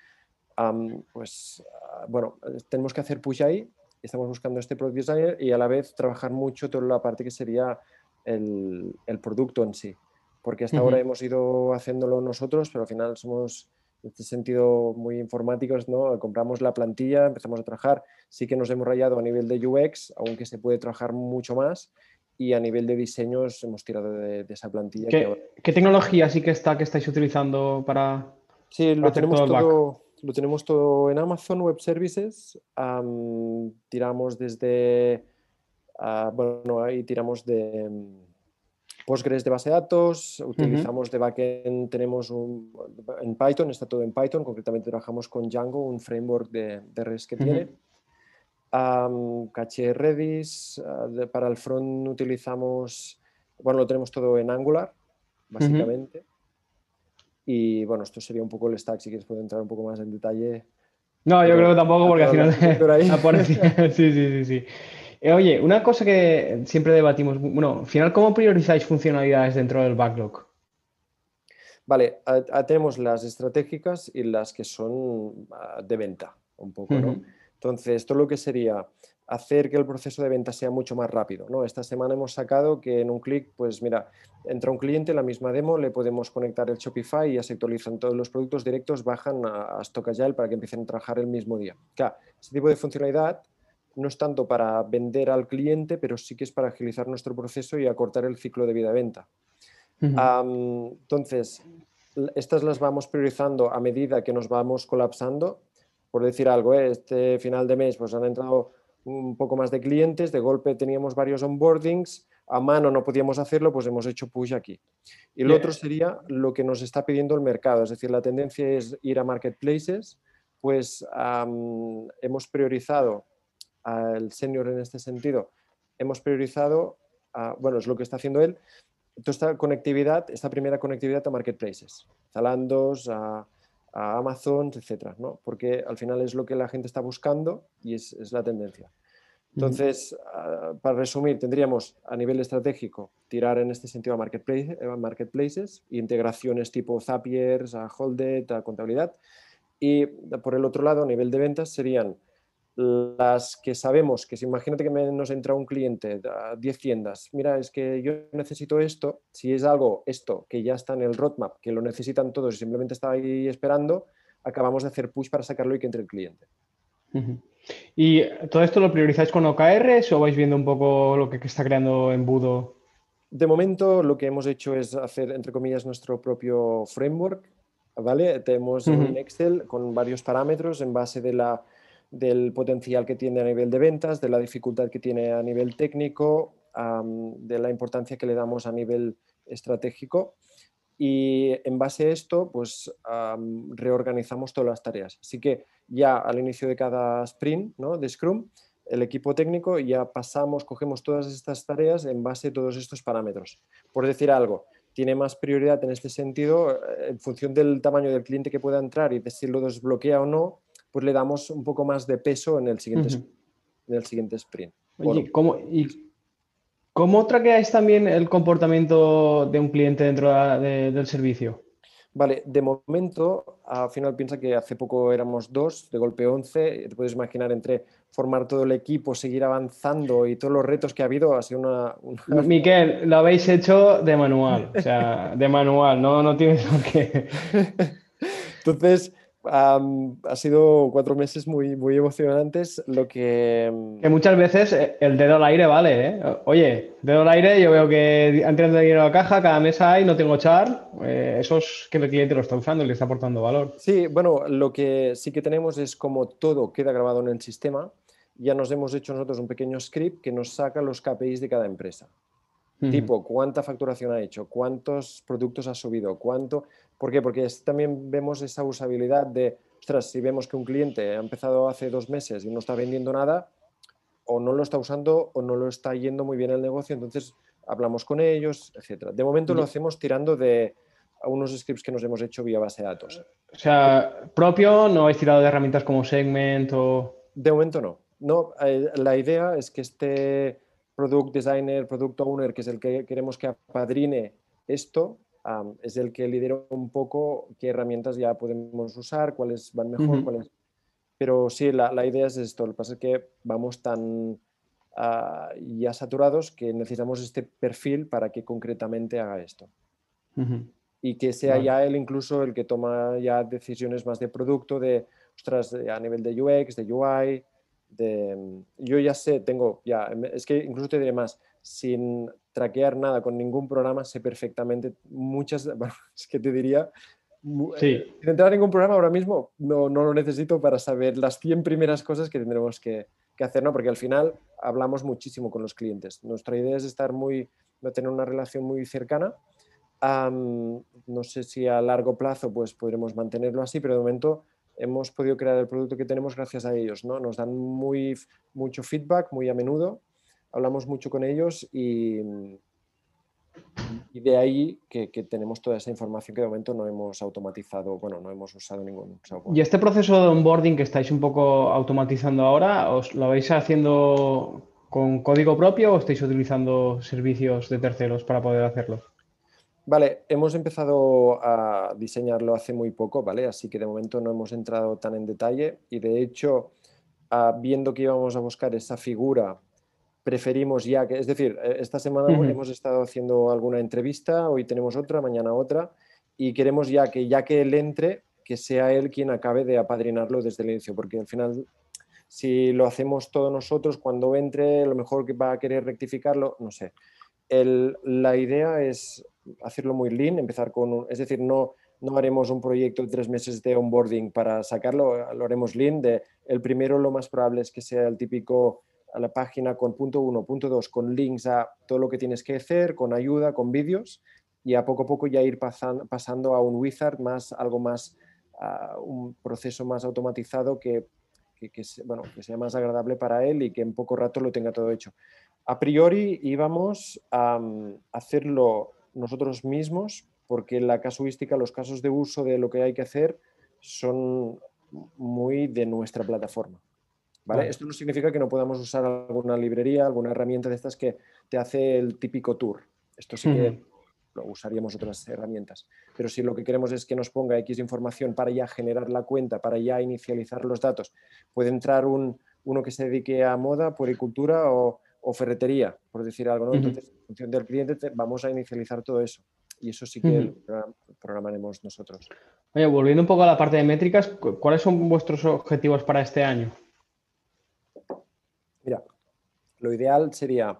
pues ah, bueno, tenemos que hacer push ahí, estamos buscando este product designer y a la vez trabajar mucho toda la parte que sería el, el producto en sí, porque hasta ahora hemos ido haciéndolo nosotros, pero al final somos en este sentido muy informáticos, ¿no? Compramos la plantilla, empezamos a trabajar, sí que nos hemos rayado a nivel de UX, aunque se puede trabajar mucho más, y a nivel de diseños hemos tirado de, esa plantilla. ¿Qué, ¿Qué, tecnología sí que está que estáis utilizando para... Sí, lo tenemos todo, lo tenemos todo en Amazon Web Services. tiramos desde, ah, bueno, ahí tiramos de Postgres de base de datos, utilizamos de backend, tenemos un, en Python, está todo en Python, concretamente trabajamos con Django, un framework de, de REST que tiene. caché Redis, ah, para el front utilizamos, bueno, lo tenemos todo en Angular, básicamente. Y bueno, esto sería un poco el stack, si quieres puedo entrar un poco más en detalle. No, yo creo que tampoco, porque al final... sí, sí, sí, sí. Eh, oye, una cosa que siempre debatimos, bueno, al final, ¿cómo priorizáis funcionalidades dentro del backlog? Vale, tenemos las estratégicas y las que son ah, de venta, un poco, ¿no? Entonces, todo lo que sería hacer que el proceso de venta sea mucho más rápido. ¿no? Esta semana hemos sacado que en un clic, pues mira, entra un cliente, la misma demo, le podemos conectar el Shopify y ya se actualizan todos los productos directos, bajan a, a Stock Agile para que empiecen a trabajar el mismo día. Claro, este tipo de funcionalidad no es tanto para vender al cliente, pero sí que es para agilizar nuestro proceso y acortar el ciclo de vida de venta. entonces, estas las vamos priorizando a medida que nos vamos colapsando. Por decir algo, ¿eh? este final de mes pues han entrado un poco más de clientes, de golpe teníamos varios onboardings, a mano no podíamos hacerlo, pues hemos hecho push aquí. Y lo otro sería lo que nos está pidiendo el mercado, es decir, la tendencia es ir a marketplaces, pues hemos priorizado al senior en este sentido, hemos priorizado, bueno, es lo que está haciendo él, toda esta conectividad, esta primera conectividad a marketplaces, Zalandos, a, a Amazon, etcétera, ¿no? Porque al final es lo que la gente está buscando y es, la tendencia. Entonces, para resumir, tendríamos a nivel estratégico tirar en este sentido a, marketplace, a marketplaces, integraciones tipo Zapier, a Holded, a contabilidad. Y por el otro lado, a nivel de ventas, serían las que sabemos que si imagínate que nos entra un cliente a 10 tiendas, mira, es que yo necesito esto, si es algo, esto, que ya está en el roadmap, que lo necesitan todos y simplemente está ahí esperando, acabamos de hacer push para sacarlo y que entre el cliente. ¿Y todo esto lo priorizáis con OKRs o vais viendo un poco lo que está creando Embudo? De momento lo que hemos hecho es hacer, entre comillas, nuestro propio framework, ¿vale? Tenemos un Excel con varios parámetros en base de la del potencial que tiene a nivel de ventas, de la dificultad que tiene a nivel técnico, de la importancia que le damos a nivel estratégico. y en base a esto, pues reorganizamos todas las tareas. Así que ya al inicio de cada sprint ¿no? de Scrum, el equipo técnico ya pasamos, cogemos todas estas tareas en base a todos estos parámetros. Por decir algo, tiene más prioridad en este sentido, eh, en función del tamaño del cliente que pueda entrar y de si lo desbloquea o no, pues le damos un poco más de peso en el siguiente, en el siguiente sprint. Oye, ¿cómo, y ¿cómo traqueáis también el comportamiento de un cliente dentro del servicio? Vale, de momento, al final piensa que hace poco éramos dos, de golpe 11, te puedes imaginar entre formar todo el equipo, seguir avanzando y todos los retos que ha habido, ha sido una... una... Miquel, lo habéis hecho de manual, o sea, de manual, no, no tienes por qué... Entonces, ha sido cuatro meses muy, muy emocionantes. Lo que... Mm, que muchas veces eh, el dedo al aire vale, ¿eh? Oye, dedo al aire, yo veo que han tirado dinero a la caja, cada mes hay, no tengo char. Eh, eso es que el cliente lo está usando y le está aportando valor. Sí, bueno, lo que sí que tenemos es como todo queda grabado en el sistema. Ya nos hemos hecho nosotros un pequeño script que nos saca los KPIs de cada empresa. Tipo, cuánta facturación ha hecho, cuántos productos ha subido, cuánto... ¿Por qué? Porque también vemos esa usabilidad de, ostras, si vemos que un cliente ha empezado hace dos meses y no está vendiendo nada, o no lo está usando o no lo está yendo muy bien el negocio, entonces hablamos con ellos, etc. De momento lo hacemos tirando de unos scripts que nos hemos hecho vía base de datos. O sea, propio, ¿no habéis tirado de herramientas como Segment o...? De momento no. No, eh, la idea es que este product designer, product owner, que es el que queremos que apadrine esto, es el que lidera un poco qué herramientas ya podemos usar, cuáles van mejor, cuáles... Pero sí, la, la, idea es esto. Lo que pasa es que vamos tan ah, ya saturados que necesitamos este perfil para que concretamente haga esto. Y que sea ya él incluso el que toma ya decisiones más de producto, de, ostras, a nivel de UX, de UI, de, yo ya sé, tengo, ya, es que incluso te diré más, sin traquear nada con ningún programa, sé perfectamente muchas, bueno, es que te diría, sí. sin entrar en ningún programa ahora mismo no, no, lo necesito para saber las 100 primeras cosas que tendremos que, que, hacer, ¿no? Porque al final hablamos muchísimo con los clientes. Nuestra idea es estar muy, tener una relación muy cercana. no sé si a largo plazo pues podremos mantenerlo así, pero de momento hemos podido crear el producto que tenemos gracias a ellos, ¿no? Nos dan muy, mucho feedback muy a menudo, hablamos mucho con ellos y, de ahí que, tenemos toda esa información que de momento no hemos automatizado, bueno, no hemos usado ningún software. ¿Y este proceso de onboarding que estáis un poco automatizando ahora, os lo vais haciendo con código propio o estáis utilizando servicios de terceros para poder hacerlo? Vale, hemos empezado a diseñarlo hace muy poco, ¿vale? Así que de momento no hemos entrado tan en detalle y de hecho, ah, viendo que íbamos a buscar esa figura, preferimos ya que, es decir, eh, esta semana hemos estado haciendo alguna entrevista, hoy tenemos otra, mañana otra, y queremos ya que, ya que él entre, que sea él quien acabe de apadrinarlo desde el inicio, porque al final si lo hacemos todos nosotros, cuando entre, lo mejor que va a querer rectificarlo, no sé. la idea es hacerlo muy lean, empezar con es decir, no, no haremos un proyecto de tres meses de onboarding para sacarlo, lo haremos lean. De, el primero lo más probable es que sea el típico a la página con punto uno, punto dos, con links a todo lo que tienes que hacer, con ayuda, con vídeos y a poco a poco ya ir pasando a un wizard más, algo más, un proceso más automatizado que, que, bueno, que sea más agradable para él y que en poco rato lo tenga todo hecho. A priori íbamos a hacerlo nosotros mismos, porque la casuística, los casos de uso de lo que hay que hacer son muy de nuestra plataforma. ¿vale? Esto no significa que no podamos usar alguna librería, alguna herramienta de estas que te hace el típico tour. Esto sí que lo usaríamos otras herramientas. Pero si lo que queremos es que nos ponga X información para ya generar la cuenta, para ya inicializar los datos, puede entrar un, uno que se dedique a moda, puericultura o, o ferretería, por decir algo. ¿no? Entonces, en función del cliente, vamos a inicializar todo eso. Y eso sí que programaremos nosotros. Oye, volviendo un poco a la parte de métricas, ¿cuáles son vuestros objetivos para este año? Mira, lo ideal sería,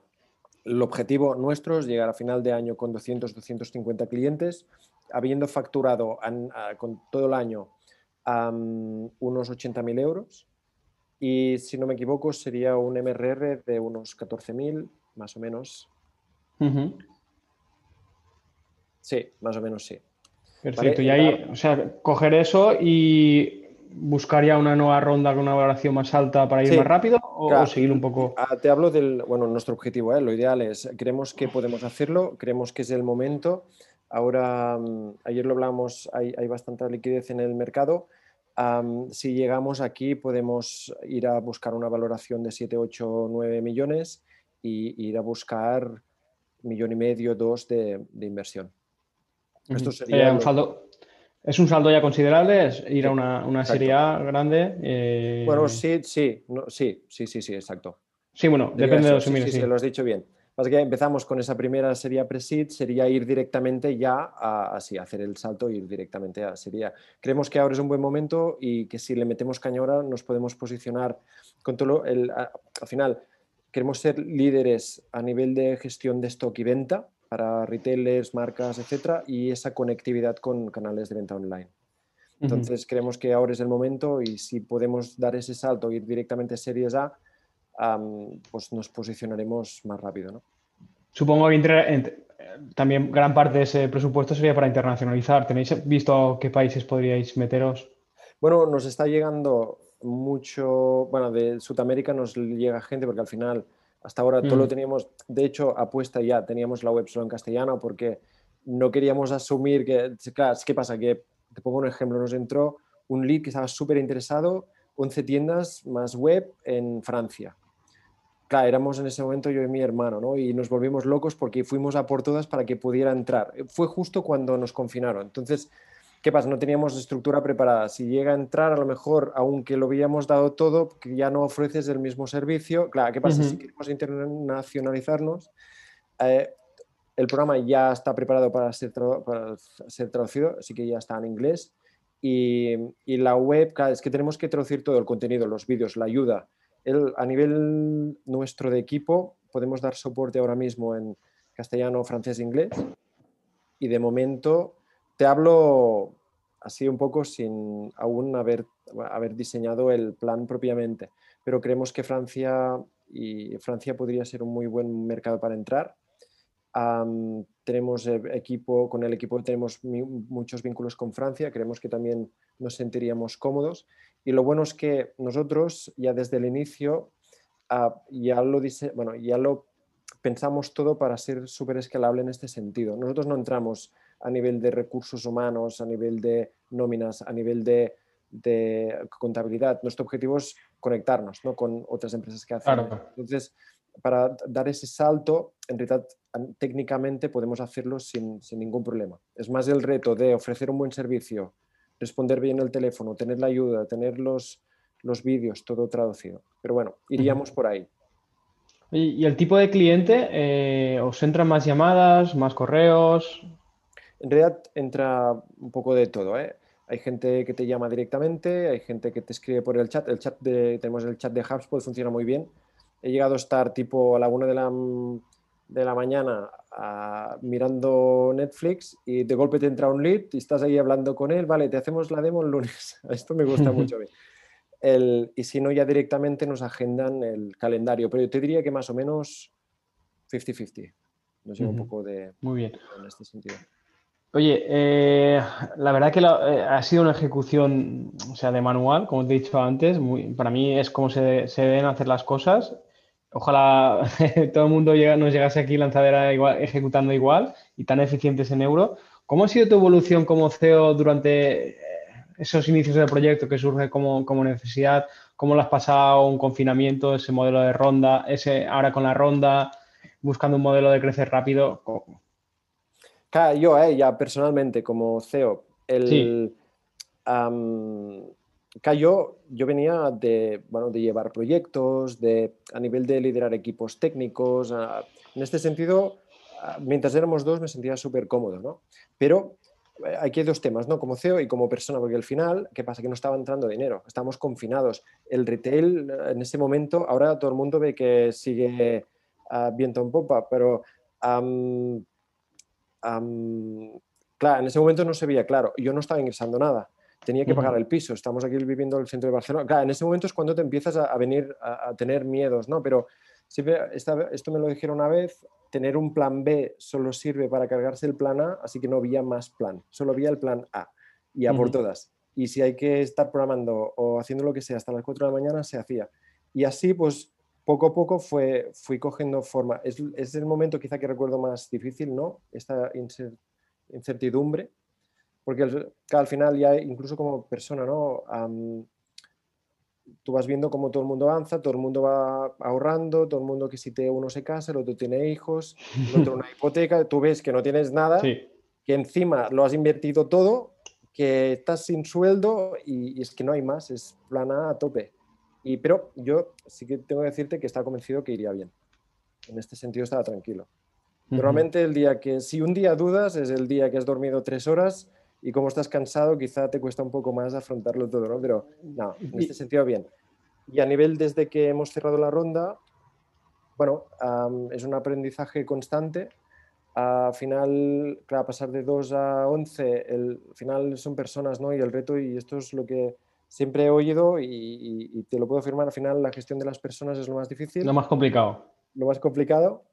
el objetivo nuestro es llegar a final de año con 200, 250 clientes, habiendo facturado con todo el año unos 80.000 euros y si no me equivoco, sería un MRR de unos 14.000, más o menos. Sí, más o menos sí. Perfecto. Y ahí, o sea, coger eso y buscaría una nueva ronda con una valoración más alta para ir más rápido o, seguir un poco. Ah, te hablo del, bueno, nuestro objetivo, ¿eh? lo ideal es, creemos que podemos hacerlo, creemos que es el momento. Ahora, mm, ayer lo hablamos, hay, hay bastante liquidez en el mercado. Si llegamos aquí, podemos ir a buscar una valoración de 7, 8, 9 millones y ir a buscar millón y medio, dos de, inversión. Esto sería. un saldo, ¿Es un saldo ya considerable? ¿Es ir a una, serie A grande? Eh, bueno, sí, sí, sí, sí, sí, sí, exacto. Sí, bueno, depende de los sí, sí, sí, lo has dicho bien. Pasa que empezamos con esa primera serie pre-seed, sería ir directamente ya a, así, hacer el salto, ir directamente a serie Creemos que ahora es un buen momento y que si le metemos caña ahora nos podemos posicionar con todo el, al final queremos ser líderes a nivel de gestión de stock y venta para retailers, marcas, etcétera, y esa conectividad con canales de venta online. Entonces, creemos que ahora es el momento y si podemos dar ese salto, ir directamente a Series A, pues nos posicionaremos más rápido. ¿no? Supongo que también gran parte de ese presupuesto sería para internacionalizar. ¿Tenéis visto qué países podríais meteros? Bueno, nos está llegando mucho, bueno, de Sudamérica nos llega gente porque al final hasta ahora todo lo mm. teníamos, de hecho, apuesta ya, teníamos la web solo en castellano porque no queríamos asumir que, claro, ¿qué pasa? Que, te pongo un ejemplo, nos entró un lead que estaba súper interesado, 11 tiendas más web en Francia. Claro, éramos en ese momento yo y mi hermano, ¿no? Y nos volvimos locos porque fuimos a por todas para que pudiera entrar. Fue justo cuando nos confinaron. Entonces, ¿Qué pasa? No teníamos estructura preparada. Si llega a entrar, a lo mejor, aunque lo habíamos dado todo, que ya no ofreces el mismo servicio. Claro, ¿qué pasa? Si queremos internacionalizarnos, eh, el programa ya está preparado para ser, para ser traducido, así que ya está en inglés. Y, y, la web, claro, es que tenemos que traducir todo el contenido, los vídeos, la ayuda. El, a nivel nuestro de equipo, podemos dar soporte ahora mismo en castellano, francés e inglés. Y de momento te hablo así un poco sin aún haber, haber diseñado el plan propiamente, pero creemos que Francia y Francia podría ser un muy buen mercado para entrar. Tenemos equipo, con el equipo tenemos muchos vínculos con Francia, creemos que también nos sentiríamos cómodos. Y lo bueno es que nosotros ya desde el inicio ah, ya, lo dice, bueno, ya lo pensamos todo para ser súper escalable en este sentido. Nosotros no entramos a nivel de recursos humanos, a nivel de nóminas, a nivel de, contabilidad. Nuestro objetivo es conectarnos ¿no? con otras empresas que hacen. Entonces, para dar ese salto, en realidad técnicamente podemos hacerlo sin, ningún problema. Es más el reto de ofrecer un buen servicio, responder bien el teléfono, tener la ayuda, tener los, los vídeos, todo traducido. Pero bueno, iríamos por ahí. ¿Y, el tipo de cliente? Eh, ¿Os entran más llamadas, más correos? En realidad entra un poco de todo. ¿eh? Hay gente que te llama directamente, hay gente que te escribe por el chat. El chat de, tenemos el chat de HubSpot, funciona muy bien. He llegado a estar tipo a la una de la, de la mañana mirando Netflix y de golpe te entra un lead y estás ahí hablando con él, vale, te hacemos la demo el lunes. Esto me gusta mucho. El, y si no, ya directamente nos agendan el calendario. Pero yo te diría que más o menos 50-50. Nos lleva un poco de... Muy bien. En este sentido. Oye, eh, la verdad que eh, ha sido una ejecución, o sea, de manual, como te he dicho antes. para mí es como se, deben hacer las cosas. Ojalá todo el mundo nos llegase aquí lanzadera igual, ejecutando igual y tan eficientes en euro. ¿Cómo ha sido tu evolución como CEO durante eh, esos inicios del proyecto que surge como, necesidad? ¿Cómo lo has pasado un confinamiento, ese modelo de ronda, ese ahora con la ronda, buscando un modelo de crecer rápido? yo, eh, ya personalmente, como CEO, el, yo, yo venía de, bueno, de llevar proyectos, de, a nivel de liderar equipos técnicos. en este sentido, mientras éramos dos me sentía súper cómodo, ¿no? Pero eh, aquí hay dos temas, ¿no? Como CEO y como persona, porque al final, ¿qué pasa? Que no estaba entrando dinero, estamos confinados. El retail en ese momento, ahora todo el mundo ve que sigue uh, viento en popa, pero claro, en ese momento no se veía claro. Yo no estaba ingresando nada. Tenía que pagar el piso. Estamos aquí viviendo en el centro de Barcelona. Claro, en ese momento es cuando te empiezas a, venir a, tener miedos, ¿no? Pero siempre, esto me lo dijeron una vez, tener un plan B solo sirve para cargarse el plan A, así que no había más plan, solo había el plan A y a por todas. Y si hay que estar programando o haciendo lo que sea hasta las 4 de la mañana, se hacía. Y así, pues, poco a poco fue, fui cogiendo forma. Es, es el momento quizá que recuerdo más difícil, ¿no? Esta incertidumbre, porque al, final ya incluso como persona, ¿no? tú vas viendo cómo todo el mundo avanza, todo el mundo va ahorrando, todo el mundo que si te uno se casa, el otro tiene hijos, el otro una hipoteca, tú ves que no tienes nada, que encima lo has invertido todo, que estás sin sueldo y, es que no hay más, es plana a tope. Y, pero yo sí que tengo que decirte que estaba convencido que iría bien. En este sentido estaba tranquilo. Normalmente el día que, si un día dudas, es el día que has dormido tres horas y como estás cansado, quizá te cuesta un poco más afrontarlo todo, ¿no? Pero no, en este sentido bien. Y a nivel desde que hemos cerrado la ronda, bueno, es un aprendizaje constante. Al final, claro, pasar de 2 a 11, el, al final son personas, ¿no? Y el reto, y esto es lo que siempre he oído y, y te lo puedo afirmar, al final la gestión de las personas es lo más difícil. Lo más complicado. Lo más complicado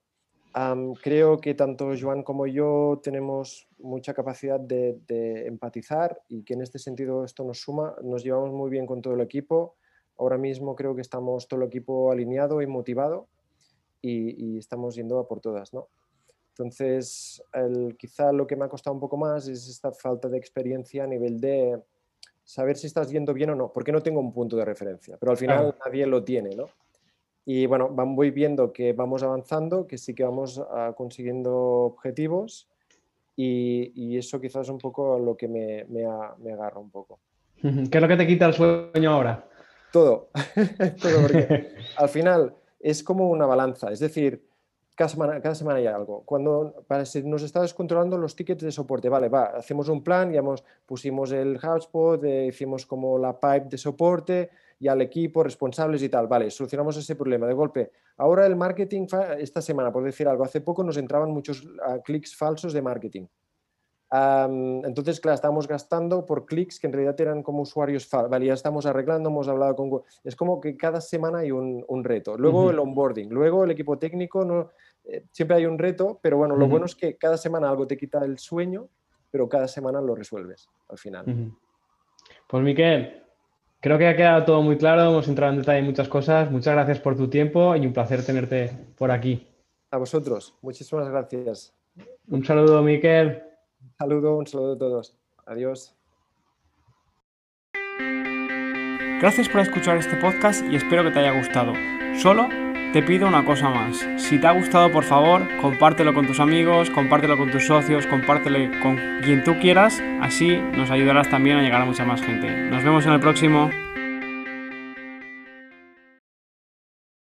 creo que tanto Joan como yo tenemos mucha capacidad de, empatizar y que en este sentido esto nos suma. Nos llevamos muy bien con todo el equipo. Ahora mismo creo que estamos todo el equipo alineado y motivado y, estamos yendo a por todas. ¿no? Entonces, el, quizá lo que me ha costado un poco más es esta falta de experiencia a nivel de saber si estás yendo bien o no, porque no tengo un punto de referencia, pero al final nadie lo tiene. ¿no? Y bueno, voy viendo que vamos avanzando, que sí que vamos ah, consiguiendo objetivos y, y, eso quizás es un poco lo que me, me, me, agarra un poco. ¿Qué es lo que te quita el sueño ahora? Todo, Todo porque al final es como una balanza, es decir, cada semana, cada semana hay algo. Cuando para, nos está descontrolando los tickets de soporte, vale, va, hacemos un plan, ya pusimos el hotspot, eh, hicimos como la pipe de soporte, y al equipo, responsables y tal. Vale, solucionamos ese problema de golpe. Ahora el marketing, esta semana, por decir algo, hace poco nos entraban muchos ah, clics falsos de marketing. entonces, claro, estamos gastando por clics que en realidad eran como usuarios falsos. Vale, ya estamos arreglando, hemos hablado con... Es como que cada semana hay un, reto. Luego el onboarding, luego el equipo técnico, no, eh, siempre hay un reto, pero bueno, lo bueno es que cada semana algo te quita el sueño, pero cada semana lo resuelves al final. Pues Miquel, Creo que ha quedado todo muy claro, hemos entrado en detalle en muchas cosas. Muchas gracias por tu tiempo y un placer tenerte por aquí. A vosotros, muchísimas gracias. Un saludo, Miquel. Un saludo, un saludo a todos. Adiós. Gracias por escuchar este podcast y espero que te haya gustado. Solo te pido una cosa más. Si te ha gustado, por favor, compártelo con tus amigos, compártelo con tus socios, compártelo con quien tú quieras. Así nos ayudarás también a llegar a mucha más gente. Nos vemos en el próximo.